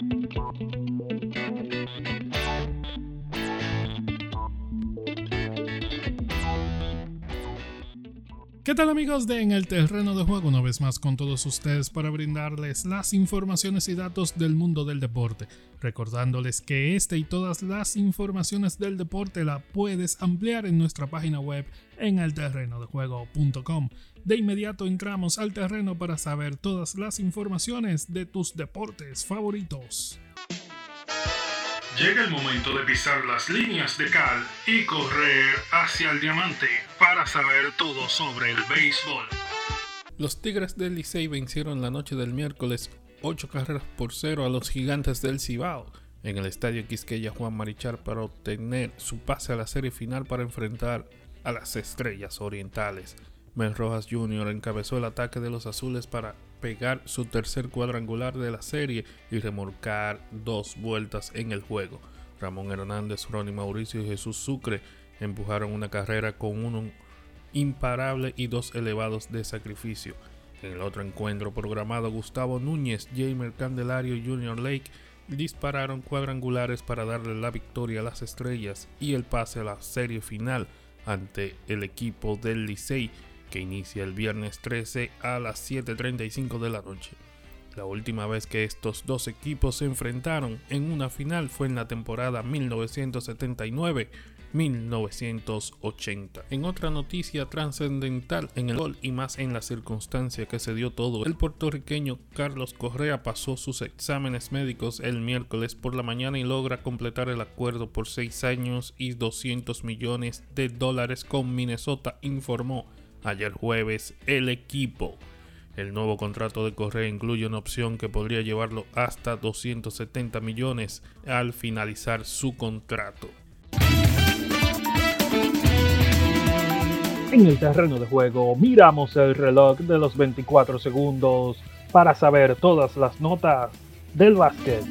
Thank you. ¿Qué tal amigos de En el Terreno de Juego? Una vez más con todos ustedes para brindarles las informaciones y datos del mundo del deporte. Recordándoles que este y todas las informaciones del deporte la puedes ampliar en nuestra página web en elterrenodejuego.com. De inmediato entramos al terreno para saber todas las informaciones de tus deportes favoritos. Llega el momento de pisar las líneas de cal y correr hacia el diamante para saber todo sobre el béisbol. Los Tigres del Licey vencieron la noche del miércoles 8 carreras por 0 a los Gigantes del Cibao en el estadio Quisqueya Juan Marichal para obtener su pase a la serie final para enfrentar a las Estrellas Orientales. Mel Rojas Jr. encabezó el ataque de los azules para pegar su tercer cuadrangular de la serie y remolcar dos vueltas en el juego. Ramón Hernández, Ronnie Mauricio y Jesús Sucre empujaron una carrera con uno imparable y dos elevados de sacrificio. En el otro encuentro programado, Gustavo Núñez, Jamer Candelario y Junior Lake dispararon cuadrangulares para darle la victoria a las estrellas y el pase a la serie final ante el equipo del Licey que inicia el viernes 13 a las 7.35 de la noche. La última vez que estos dos equipos se enfrentaron en una final fue en la temporada 1979-1980. En otra noticia trascendental en el gol y más en la circunstancia que se dio todo, el puertorriqueño Carlos Correa pasó sus exámenes médicos el miércoles por la mañana y logra completar el acuerdo por 6 años y 200 millones de dólares con Minnesota, informó ayer jueves el equipo. El nuevo contrato de Correa incluye una opción que podría llevarlo hasta 270 millones al finalizar su contrato. En el terreno de juego miramos el reloj de los 24 segundos para saber todas las notas del básquet.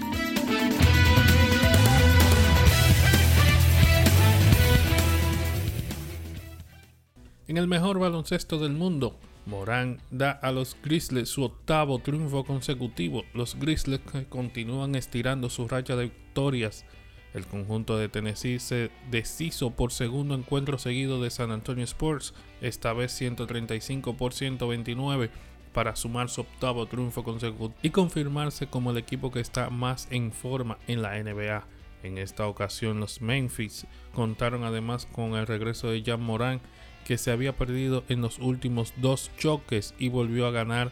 En el mejor baloncesto del mundo, Morán da a los Grizzlies su octavo triunfo consecutivo. Los Grizzlies continúan estirando su racha de victorias. El conjunto de Tennessee se deshizo por segundo encuentro seguido de San Antonio Sports, esta vez 135 por 129 para sumar su octavo triunfo consecutivo y confirmarse como el equipo que está más en forma en la NBA. En esta ocasión los Memphis contaron además con el regreso de Jan Morán que se había perdido en los últimos dos choques y volvió a ganar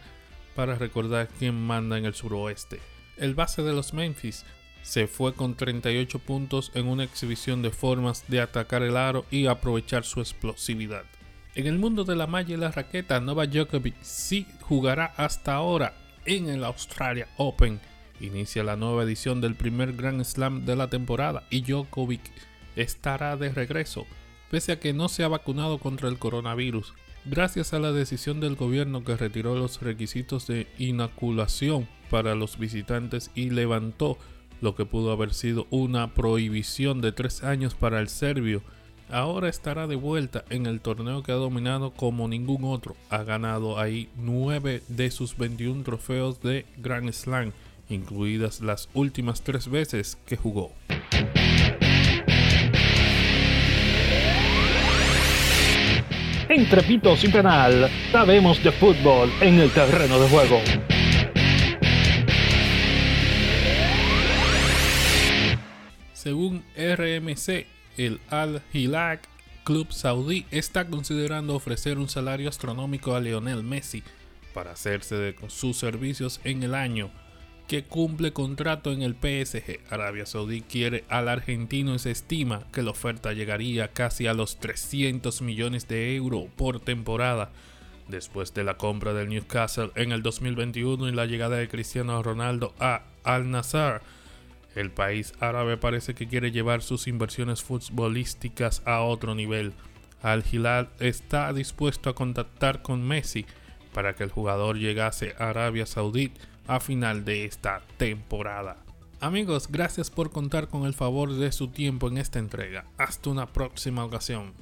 para recordar quién manda en el suroeste. El base de los Memphis se fue con 38 puntos en una exhibición de formas de atacar el aro y aprovechar su explosividad. En el mundo de la malla y la raqueta, Nova Djokovic sí jugará hasta ahora en el Australia Open. Inicia la nueva edición del primer Grand Slam de la temporada y Djokovic estará de regreso pese a que no se ha vacunado contra el coronavirus, gracias a la decisión del gobierno que retiró los requisitos de inoculación para los visitantes y levantó lo que pudo haber sido una prohibición de tres años para el serbio, ahora estará de vuelta en el torneo que ha dominado como ningún otro. Ha ganado ahí nueve de sus 21 trofeos de Grand Slam, incluidas las últimas tres veces que jugó. Entre pitos y penal, sabemos de fútbol en el terreno de juego. Según RMC, el Al Hilal Club Saudí está considerando ofrecer un salario astronómico a Lionel Messi para hacerse de sus servicios en el año que cumple contrato en el PSG. Arabia Saudí quiere al argentino y se estima que la oferta llegaría casi a los 300 millones de euros por temporada. Después de la compra del Newcastle en el 2021 y la llegada de Cristiano Ronaldo a Al Nassr, el país árabe parece que quiere llevar sus inversiones futbolísticas a otro nivel. Al Hilal está dispuesto a contactar con Messi para que el jugador llegase a Arabia Saudita a final de esta temporada. Amigos, gracias por contar con el favor de su tiempo en esta entrega. Hasta una próxima ocasión.